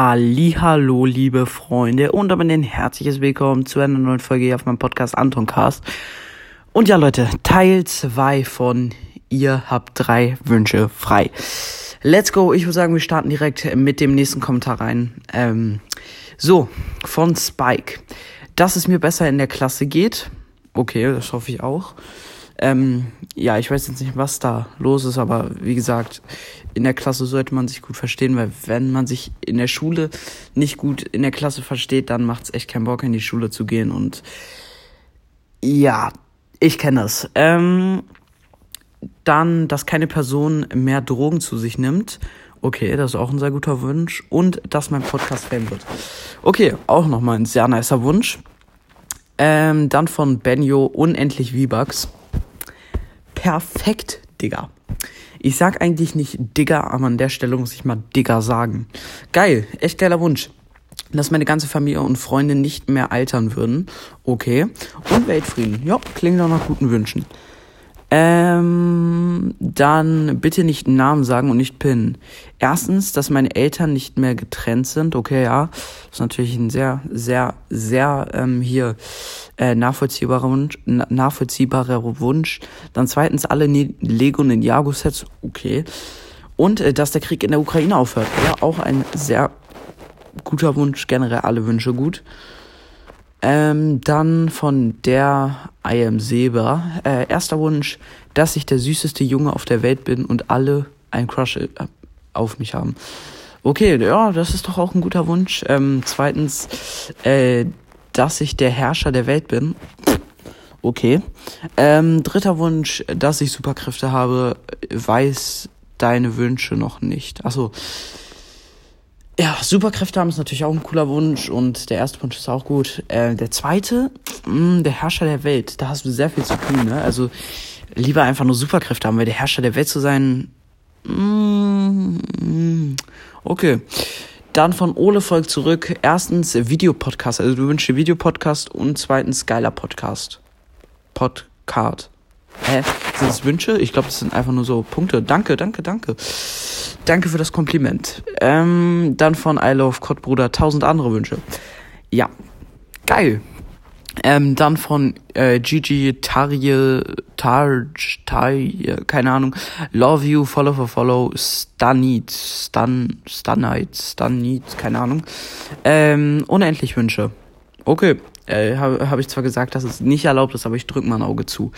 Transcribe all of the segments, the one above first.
Hallo, liebe Freunde und damit ein herzliches Willkommen zu einer neuen Folge hier auf meinem Podcast Anton Cast. Und ja, Leute, Teil 2 von Ihr habt drei Wünsche frei. Let's go. Ich würde sagen, wir starten direkt mit dem nächsten Kommentar rein. Ähm, so, von Spike. Dass es mir besser in der Klasse geht. Okay, das hoffe ich auch. Ähm, ja, ich weiß jetzt nicht, was da los ist, aber wie gesagt, in der Klasse sollte man sich gut verstehen, weil wenn man sich in der Schule nicht gut in der Klasse versteht, dann macht es echt keinen Bock, in die Schule zu gehen. Und ja, ich kenne das. Ähm, dann, dass keine Person mehr Drogen zu sich nimmt. Okay, das ist auch ein sehr guter Wunsch. Und dass mein Podcast Fan wird. Okay, auch nochmal ein sehr nicer Wunsch. Ähm, dann von Benjo, unendlich V-Bucks perfekt, Digga. Ich sag eigentlich nicht Digga, aber an der Stelle muss ich mal Digga sagen. Geil, echt geiler Wunsch. Dass meine ganze Familie und Freunde nicht mehr altern würden. Okay. Und Weltfrieden. Ja, klingt auch nach guten Wünschen. Ähm, dann bitte nicht Namen sagen und nicht pinnen. Erstens, dass meine Eltern nicht mehr getrennt sind. Okay, ja. Das ist natürlich ein sehr, sehr, sehr ähm, hier äh, nachvollziehbarer Wunsch. nachvollziehbarer Wunsch. Dann zweitens alle ne Lego Ninjago-Sets. Okay. Und äh, dass der Krieg in der Ukraine aufhört. Ja, auch ein sehr guter Wunsch. Generell alle Wünsche gut. Ähm, dann von der I am Seba. Äh, erster Wunsch, dass ich der süßeste Junge auf der Welt bin und alle ein Crush äh, auf mich haben. Okay, ja, das ist doch auch ein guter Wunsch. Ähm, zweitens, äh, dass ich der Herrscher der Welt bin. Okay. Ähm, dritter Wunsch, dass ich Superkräfte habe, weiß deine Wünsche noch nicht. Achso, ja, Superkräfte haben ist natürlich auch ein cooler Wunsch und der erste Wunsch ist auch gut. Äh, der zweite, mh, mm, der Herrscher der Welt, da hast du sehr viel zu tun, ne? Also lieber einfach nur Superkräfte haben, weil der Herrscher der Welt zu sein, mh, mm, okay. Dann von Ole folgt zurück. Erstens Videopodcast, also du wünschst dir Videopodcast und zweitens geiler Podcast. Podcast. Hä? Sind das Wünsche? Ich glaube, das sind einfach nur so Punkte. Danke, danke, danke. Danke für das Kompliment. Ähm, dann von I Love Kottbruder tausend andere Wünsche. Ja, geil. Ähm, dann von äh, Gigi Tarje, Tarj, Tarje, keine Ahnung. Love you, follow for follow, Stanit, Stan, Stanite, Stanit, keine Ahnung. Ähm, unendlich Wünsche. Okay, äh, habe hab ich zwar gesagt, dass es nicht erlaubt ist, aber ich drück mal ein Auge zu.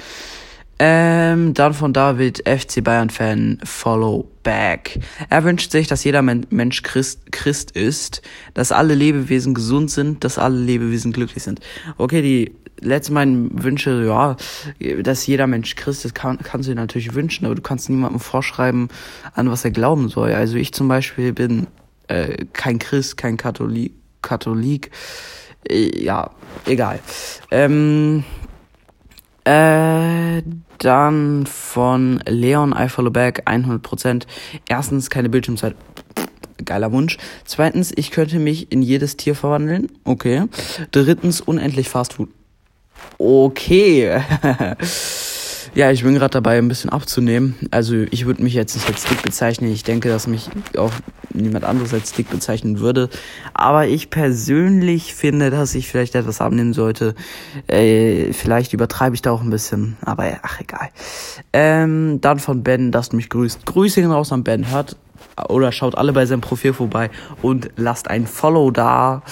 Ähm, dann von David, FC Bayern-Fan, Follow Back. Er wünscht sich, dass jeder Men Mensch Christ, Christ ist, dass alle Lebewesen gesund sind, dass alle Lebewesen glücklich sind. Okay, die letzten meinen Wünsche, ja, dass jeder Mensch Christ ist, kann, kannst du dir natürlich wünschen, aber du kannst niemandem vorschreiben, an was er glauben soll. Also ich zum Beispiel bin äh, kein Christ, kein Katholik, Katholik. Äh, ja, egal. Ähm, äh, dann von Leon I follow back 100%. Erstens keine Bildschirmzeit. Geiler Wunsch. Zweitens, ich könnte mich in jedes Tier verwandeln. Okay. Drittens, unendlich Fast Food. Okay. Ja, ich bin gerade dabei, ein bisschen abzunehmen. Also ich würde mich jetzt nicht als dick bezeichnen. Ich denke, dass mich auch niemand anderes als dick bezeichnen würde. Aber ich persönlich finde, dass ich vielleicht etwas abnehmen sollte. Äh, vielleicht übertreibe ich da auch ein bisschen. Aber ja, ach egal. Ähm, dann von Ben, dass du mich grüßt. Grüße gehen raus an Ben. Hört oder schaut alle bei seinem Profil vorbei und lasst ein Follow da.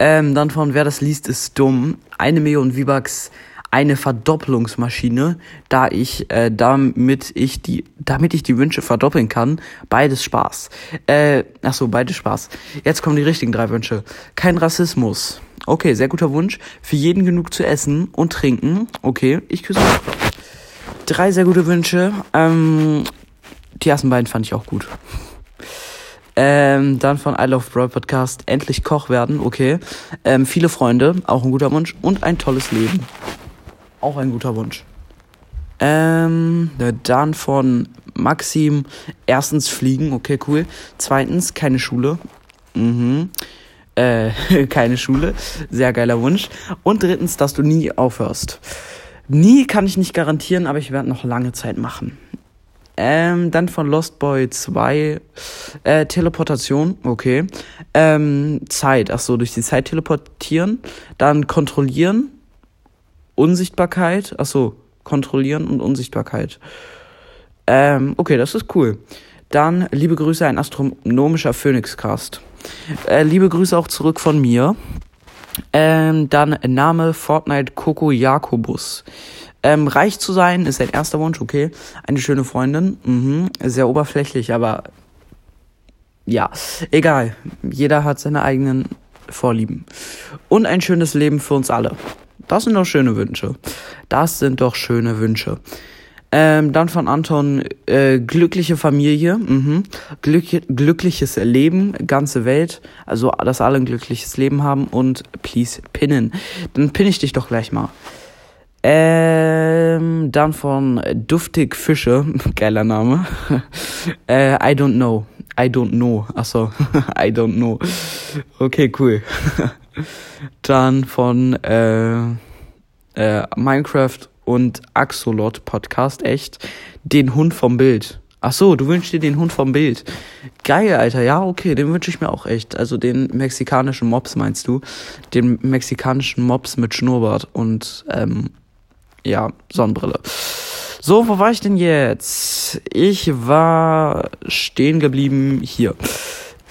Ähm, dann von Wer das liest, ist dumm. Eine Million V-Bucks eine Verdoppelungsmaschine, da ich, äh, damit ich die, damit ich die Wünsche verdoppeln kann. Beides Spaß. Äh, ach so, beides Spaß. Jetzt kommen die richtigen drei Wünsche. Kein Rassismus. Okay, sehr guter Wunsch. Für jeden genug zu essen und trinken. Okay, ich küsse. Drei sehr gute Wünsche. Ähm, die ersten beiden fand ich auch gut. Ähm, dann von I Love Brawl Podcast endlich Koch werden, okay. Ähm, viele Freunde, auch ein guter Wunsch und ein tolles Leben. Auch ein guter Wunsch. Ähm, dann von Maxim. Erstens fliegen, okay, cool. Zweitens keine Schule. Mhm. Äh, keine Schule. Sehr geiler Wunsch. Und drittens, dass du nie aufhörst. Nie kann ich nicht garantieren, aber ich werde noch lange Zeit machen. Ähm, dann von Lost Boy 2 äh, Teleportation, okay. Ähm, Zeit, ach so, durch die Zeit teleportieren. Dann kontrollieren. Unsichtbarkeit, ach so, kontrollieren und Unsichtbarkeit. Ähm, okay, das ist cool. Dann liebe Grüße, ein astronomischer Phoenixcast. Äh, liebe Grüße auch zurück von mir. Ähm, dann Name Fortnite Coco Jakobus. Ähm, reich zu sein ist sein erster Wunsch, okay. Eine schöne Freundin, mhm. sehr oberflächlich, aber ja, egal. Jeder hat seine eigenen Vorlieben. Und ein schönes Leben für uns alle. Das sind doch schöne Wünsche. Das sind doch schöne Wünsche. Ähm, dann von Anton äh, glückliche Familie, mhm. Glück, glückliches Leben, ganze Welt, also dass alle ein glückliches Leben haben und please pinnen. Dann pinne ich dich doch gleich mal. Ähm, dann von Duftig Fische, geiler Name. äh, I don't know. I don't know. Achso, I don't know. Okay, cool. Dann von äh, äh, Minecraft und Axolot Podcast, echt, den Hund vom Bild. Ach so, du wünschst dir den Hund vom Bild. Geil, Alter. Ja, okay, den wünsche ich mir auch echt. Also den mexikanischen Mops meinst du? Den mexikanischen Mops mit Schnurrbart und ähm, ja, Sonnenbrille. So, wo war ich denn jetzt? Ich war stehen geblieben hier.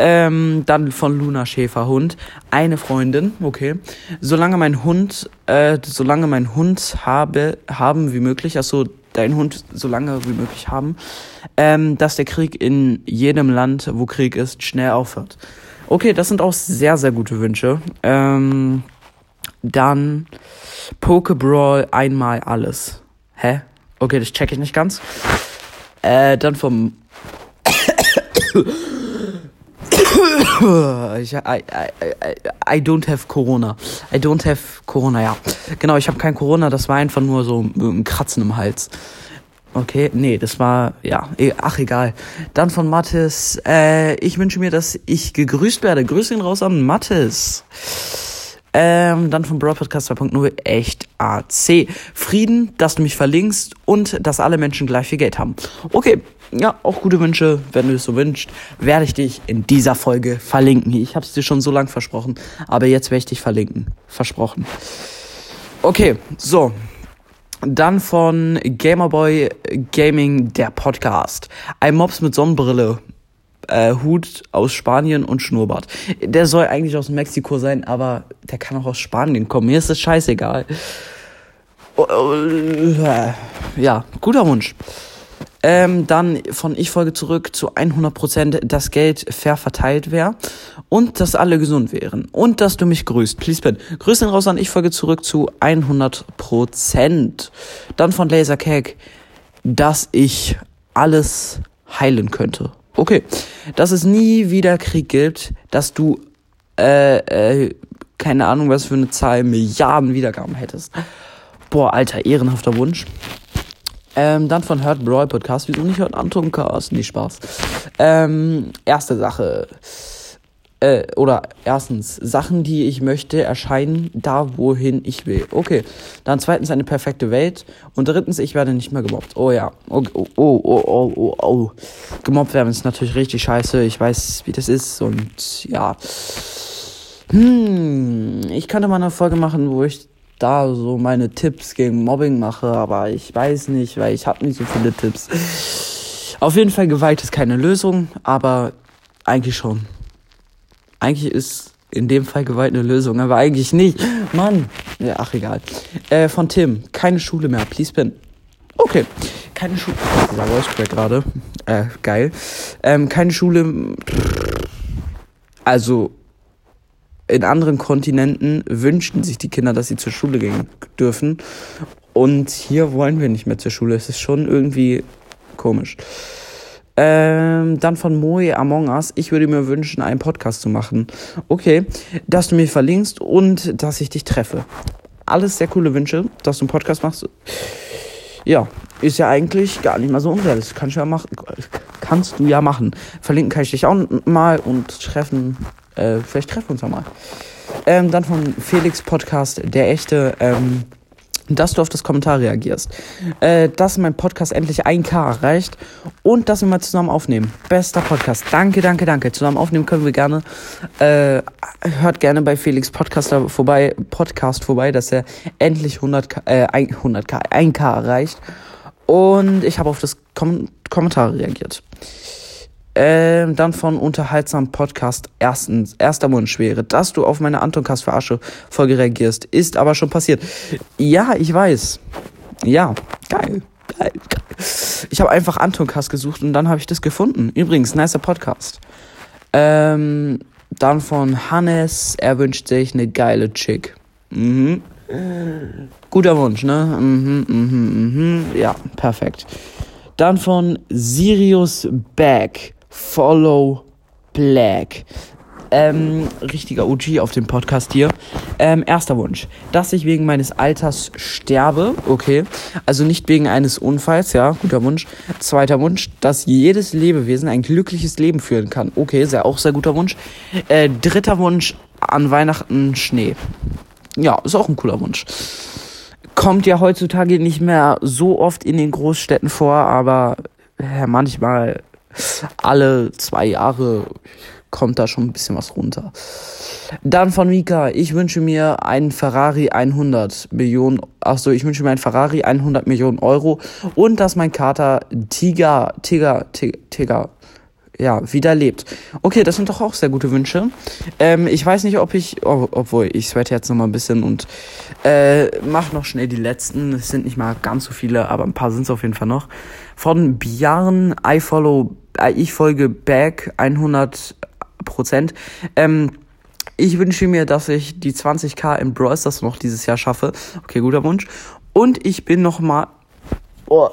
Ähm, dann von Luna Schäferhund. Eine Freundin, okay. Solange mein Hund, äh, solange mein Hund habe, haben wie möglich, also dein Hund so lange wie möglich haben, ähm, dass der Krieg in jedem Land, wo Krieg ist, schnell aufhört. Okay, das sind auch sehr, sehr gute Wünsche. Ähm, dann Pokebrawl einmal alles. Hä? Okay, das check ich nicht ganz. Äh, dann vom ich, I, I, I, don't have Corona. I don't have Corona, ja. Genau, ich habe kein Corona, das war einfach nur so ein Kratzen im Hals. Okay, nee, das war, ja, e, ach egal. Dann von Mathis, äh, ich wünsche mir, dass ich gegrüßt werde. Grüße ihn raus an Mathis. Ähm, dann vom Broad Podcast 2.0 echt AC. Frieden, dass du mich verlinkst und dass alle Menschen gleich viel Geld haben. Okay, ja, auch gute Wünsche, wenn du es so wünschst, werde ich dich in dieser Folge verlinken. Ich habe es dir schon so lang versprochen, aber jetzt werde ich dich verlinken. Versprochen. Okay, so. Dann von Gamerboy Gaming, der Podcast. Ein Mops mit Sonnenbrille äh, Hut aus Spanien und Schnurrbart. Der soll eigentlich aus Mexiko sein, aber der kann auch aus Spanien kommen. Mir ist das scheißegal. Oh, oh, äh, ja, guter Wunsch. Ähm, dann von Ich folge zurück zu 100%, dass Geld fair verteilt wäre und dass alle gesund wären und dass du mich grüßt. Please, Ben. Grüße raus an Ich folge zurück zu 100%. Dann von Laser Cake, dass ich alles heilen könnte. Okay, dass es nie wieder Krieg gibt, dass du, äh, äh, keine Ahnung, was für eine Zahl, Milliarden Wiedergaben hättest. Boah, alter, ehrenhafter Wunsch. Ähm, dann von Hurt Brawl Podcast. Wieso nicht Hurt Anton Cast? Nee, Spaß. Ähm, erste Sache äh, oder erstens, Sachen, die ich möchte, erscheinen da, wohin ich will. Okay. Dann zweitens eine perfekte Welt. Und drittens, ich werde nicht mehr gemobbt. Oh ja. Oh, oh, oh, oh, oh, oh. oh. Gemobbt werden ist natürlich richtig scheiße. Ich weiß, wie das ist. Und ja. Hm, ich könnte mal eine Folge machen, wo ich da so meine Tipps gegen Mobbing mache, aber ich weiß nicht, weil ich habe nicht so viele Tipps. Auf jeden Fall Gewalt ist keine Lösung, aber eigentlich schon. Eigentlich ist in dem Fall Gewalt eine Lösung, aber eigentlich nicht. Mann. Ja, ach egal. Äh, von Tim. Keine Schule mehr. Please pin. Okay. Keine Schule. Dieser Voice Crack gerade. Äh, geil. Ähm, keine Schule. Also, in anderen Kontinenten wünschten sich die Kinder, dass sie zur Schule gehen dürfen. Und hier wollen wir nicht mehr zur Schule. Es ist schon irgendwie komisch. Ähm, dann von Moe Among Us. Ich würde mir wünschen, einen Podcast zu machen. Okay, dass du mir verlinkst und dass ich dich treffe. Alles sehr coole Wünsche, dass du einen Podcast machst. Ja, ist ja eigentlich gar nicht mal so unrealistisch. Kannst ja machen. Kannst du ja machen. Verlinken kann ich dich auch mal und treffen. Äh, vielleicht treffen wir uns ja mal. Ähm, dann von Felix Podcast, der echte. Ähm, dass du auf das Kommentar reagierst, äh, dass mein Podcast endlich 1K erreicht und dass wir mal zusammen aufnehmen. Bester Podcast. Danke, danke, danke. Zusammen aufnehmen können wir gerne. Äh, hört gerne bei Felix Podcast vorbei, Podcast vorbei, dass er endlich 100K, äh, 100K, 1K erreicht. Und ich habe auf das Kom Kommentar reagiert. Ähm, dann von unterhaltsamen Podcast. Erstens, erster Wunsch wäre, dass du auf meine Antoncast verarsche Folge reagierst. Ist aber schon passiert. Ja, ich weiß. Ja, geil. Geil, geil. Ich habe einfach Antoncast gesucht und dann habe ich das gefunden. Übrigens, nicer Podcast. Ähm, dann von Hannes, er wünscht sich eine geile Chick. Mhm. Guter Wunsch, ne? Mhm, mhm, mhm. Ja, perfekt. Dann von Sirius Back. Follow Black. Ähm, richtiger OG auf dem Podcast hier. Ähm, erster Wunsch, dass ich wegen meines Alters sterbe, okay. Also nicht wegen eines Unfalls, ja, guter Wunsch. Zweiter Wunsch, dass jedes Lebewesen ein glückliches Leben führen kann, okay, sehr auch sehr guter Wunsch. Äh, dritter Wunsch, an Weihnachten Schnee. Ja, ist auch ein cooler Wunsch. Kommt ja heutzutage nicht mehr so oft in den Großstädten vor, aber äh, manchmal alle zwei Jahre kommt da schon ein bisschen was runter. Dann von Mika, ich wünsche mir einen Ferrari 100 Millionen, achso, ich wünsche mir einen Ferrari 100 Millionen Euro und dass mein Kater Tiger, Tiger, Tiger, Tiger ja, wieder lebt. Okay, das sind doch auch sehr gute Wünsche. Ähm, ich weiß nicht, ob ich, oh, obwohl ich sweat jetzt noch mal ein bisschen und äh, mach noch schnell die letzten. Es sind nicht mal ganz so viele, aber ein paar sind es auf jeden Fall noch. Von Björn, I follow, äh, ich folge back 100 Prozent. Ähm, ich wünsche mir, dass ich die 20k im Brawl Stars noch dieses Jahr schaffe. Okay, guter Wunsch. Und ich bin noch mal, oh,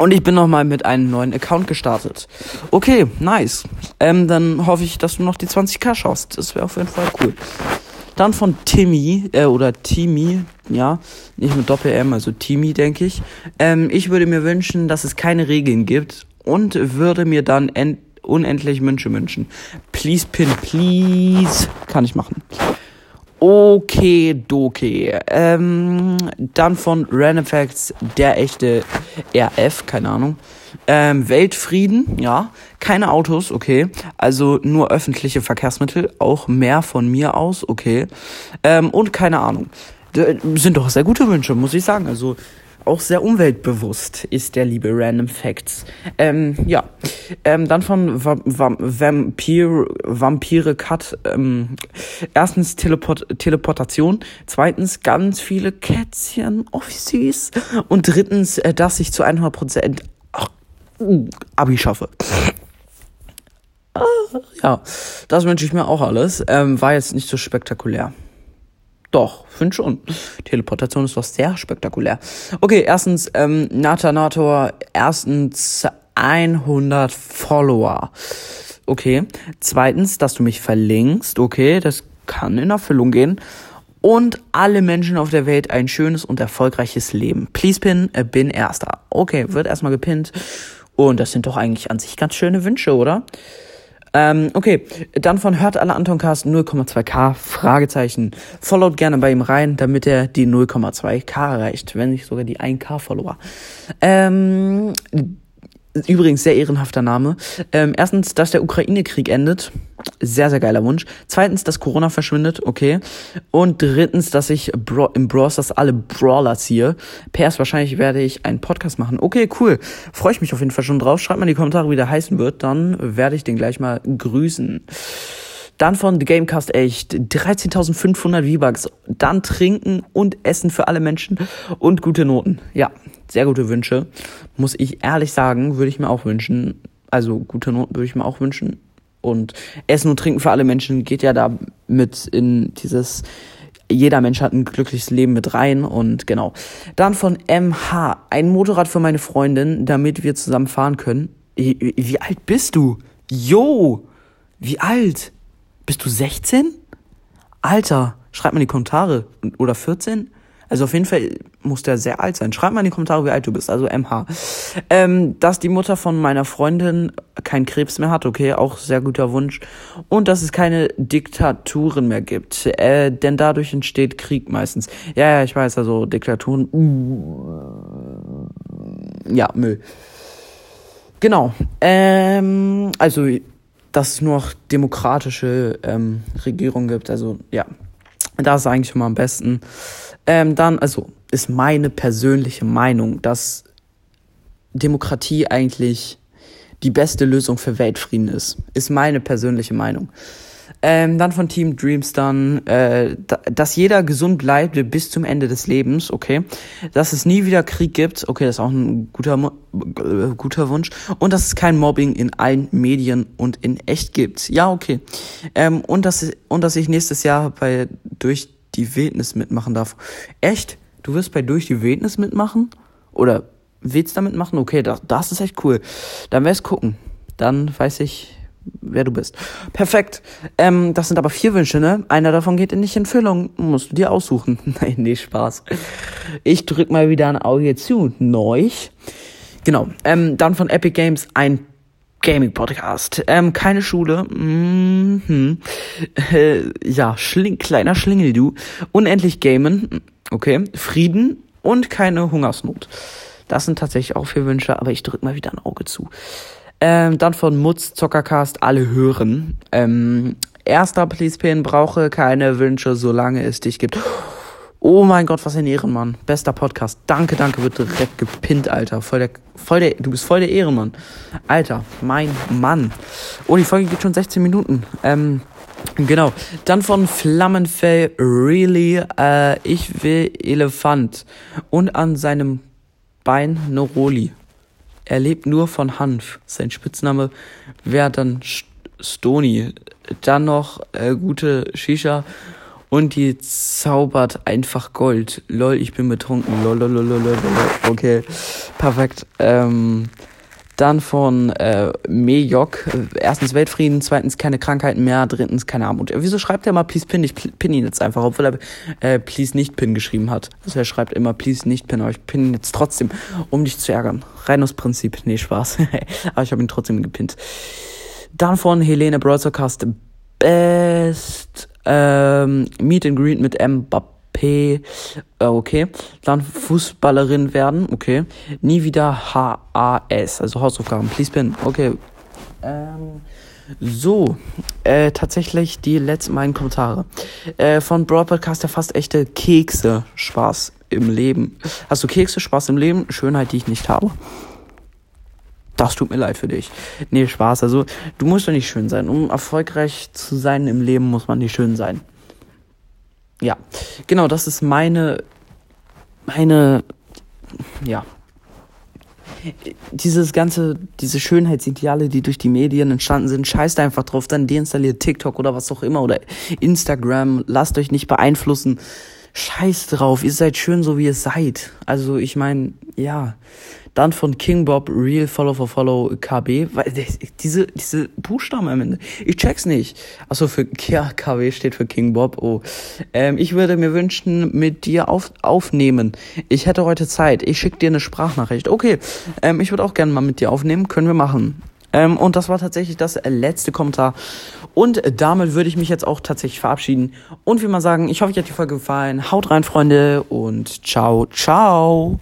und ich bin nochmal mit einem neuen Account gestartet. Okay, nice. Ähm, dann hoffe ich, dass du noch die 20k schaust. Das wäre auf jeden Fall cool. Dann von Timmy, äh, oder Timmy, ja, nicht mit Doppel-M, also Timmy, denke ich. Ähm, ich würde mir wünschen, dass es keine Regeln gibt und würde mir dann unendlich Wünsche wünschen. Please, Pin, please. Kann ich machen. Okay, doke. Ähm, dann von Random Facts, der echte RF, keine Ahnung. Ähm, Weltfrieden, ja. Keine Autos, okay. Also nur öffentliche Verkehrsmittel, auch mehr von mir aus, okay. Ähm, und keine Ahnung. D sind doch sehr gute Wünsche, muss ich sagen. Also auch sehr umweltbewusst ist der liebe Random Facts. Ähm, ja, ähm, dann von Va Va Vampir Vampire Cut. Ähm, erstens Teleport Teleportation, zweitens ganz viele Kätzchen, oh wie süß. Und drittens, äh, dass ich zu 100 Prozent uh, Abi schaffe. Ah, ja, das wünsche ich mir auch alles. Ähm, war jetzt nicht so spektakulär. Doch, finde schon. Teleportation ist doch sehr spektakulär. Okay, erstens, ähm, Natanator, erstens 100 Follower. Okay. Zweitens, dass du mich verlinkst. Okay, das kann in Erfüllung gehen. Und alle Menschen auf der Welt ein schönes und erfolgreiches Leben. Please pin, äh, bin erster. Okay, wird erstmal gepinnt. Und das sind doch eigentlich an sich ganz schöne Wünsche, oder? Ähm, okay, dann von Hört alle Antoncast 0,2k, Fragezeichen. Followt gerne bei ihm rein, damit er die 0,2k erreicht, wenn nicht sogar die 1k-Follower. Ähm, Übrigens sehr ehrenhafter Name. Ähm, erstens, dass der Ukraine-Krieg endet. Sehr, sehr geiler Wunsch. Zweitens, dass Corona verschwindet. Okay. Und drittens, dass ich Bra im Bros. das alle Brawler ziehe. PS, wahrscheinlich werde ich einen Podcast machen. Okay, cool. Freue ich mich auf jeden Fall schon drauf. Schreibt mal in die Kommentare, wie der heißen wird. Dann werde ich den gleich mal grüßen. Dann von The Gamecast echt 13.500 V-Bucks. Dann trinken und essen für alle Menschen und gute Noten. Ja, sehr gute Wünsche. Muss ich ehrlich sagen, würde ich mir auch wünschen. Also gute Noten würde ich mir auch wünschen. Und Essen und Trinken für alle Menschen geht ja da mit in dieses jeder Mensch hat ein glückliches Leben mit rein und genau. Dann von MH, ein Motorrad für meine Freundin, damit wir zusammen fahren können. Wie, wie alt bist du? Jo, wie alt? Bist du 16? Alter, schreib mal in die Kommentare. Oder 14? Also auf jeden Fall muss der sehr alt sein. Schreib mal in die Kommentare, wie alt du bist, also MH. Ähm, dass die Mutter von meiner Freundin keinen Krebs mehr hat, okay, auch sehr guter Wunsch. Und dass es keine Diktaturen mehr gibt. Äh, denn dadurch entsteht Krieg meistens. Ja, ja, ich weiß, also Diktaturen. Uh, ja, Müll. Genau. Ähm, also, dass es nur noch demokratische ähm, Regierungen gibt. Also, ja. Das ist eigentlich immer am besten. Ähm, dann, also, ist meine persönliche Meinung, dass Demokratie eigentlich die beste Lösung für Weltfrieden ist. Ist meine persönliche Meinung. Ähm, dann von Team Dreams dann, äh, dass jeder gesund bleibt bis zum Ende des Lebens, okay. Dass es nie wieder Krieg gibt, okay, das ist auch ein guter, äh, guter Wunsch. Und dass es kein Mobbing in allen Medien und in echt gibt. Ja, okay. Ähm, und, dass, und dass ich nächstes Jahr bei Durch die Wildnis mitmachen darf. Echt? Du wirst bei Durch die Wildnis mitmachen? Oder willst damit machen? Okay, das, das ist echt cool. Dann wär's gucken. Dann weiß ich, wer du bist. Perfekt. Ähm, das sind aber vier Wünsche, ne? Einer davon geht in nicht in Füllung. Musst du dir aussuchen. Nein, nee, Spaß. Ich drück mal wieder ein Auge zu. Neuch. Genau. Ähm, dann von Epic Games ein Gaming Podcast. Ähm, keine Schule. Mhm. Äh, ja, schling, kleiner Schlingel, du. Unendlich gamen. Okay. Frieden und keine Hungersnot. Das sind tatsächlich auch vier Wünsche, aber ich drück mal wieder ein Auge zu. Ähm, dann von Mutz Zockercast alle hören. Ähm, erster Please Pin brauche keine Wünsche, solange es dich gibt. Oh mein Gott, was ein Ehrenmann. Bester Podcast. Danke, danke, wird direkt gepinnt, Alter. Voll der, voll der, du bist voll der Ehrenmann. Alter, mein Mann. Oh, die Folge geht schon 16 Minuten. Ähm, genau. Dann von Flammenfell, really, äh, ich will Elefant. Und an seinem Bein Noroli. Er lebt nur von Hanf. Sein Spitzname wäre dann Stony. Dann noch äh, gute Shisha und die zaubert einfach Gold. Lol, ich bin betrunken. Lol, lol, lol, lol, lol. Okay, perfekt. Ähm, dann von äh, Mejok. Erstens Weltfrieden, zweitens keine Krankheiten mehr, drittens keine Armut. Wieso schreibt er mal Please Pin? Ich pin ihn jetzt einfach, obwohl er äh, Please nicht Pin geschrieben hat. Also er schreibt immer Please nicht Pin, aber ich pin ihn jetzt trotzdem, um dich zu ärgern. Rein aus Prinzip. Nee, Spaß. aber ich habe ihn trotzdem gepinnt. Dann von Helene Broadcast Best ähm, Meet and Greet mit Mbappé P, äh, okay. Dann Fußballerin werden, okay. Nie wieder H-A-S, also Hausaufgaben, please pin, okay. Ähm, so, äh, tatsächlich die letzten meinen Kommentare. Äh, von Broad Podcast der fast echte Kekse Spaß im Leben. Hast du Kekse Spaß im Leben? Schönheit, die ich nicht habe. Das tut mir leid für dich. Nee, Spaß. Also, du musst doch nicht schön sein. Um erfolgreich zu sein im Leben, muss man nicht schön sein ja, genau, das ist meine, meine, ja, dieses ganze, diese Schönheitsideale, die durch die Medien entstanden sind, scheißt einfach drauf, dann deinstalliert TikTok oder was auch immer oder Instagram, lasst euch nicht beeinflussen. Scheiß drauf, ihr seid schön so wie ihr seid. Also ich meine, ja, dann von King Bob Real Follow for Follow KB. Weil diese, diese Buchstaben am Ende. Ich check's nicht. Achso, für ja, KW steht für King Bob. Oh. Ähm, ich würde mir wünschen, mit dir auf, aufnehmen. Ich hätte heute Zeit. Ich schick dir eine Sprachnachricht. Okay. Ähm, ich würde auch gerne mal mit dir aufnehmen. Können wir machen. Ähm, und das war tatsächlich das letzte Kommentar. Und damit würde ich mich jetzt auch tatsächlich verabschieden. Und wie mal sagen, ich hoffe, euch hat die Folge gefallen. Haut rein, Freunde. Und ciao, ciao.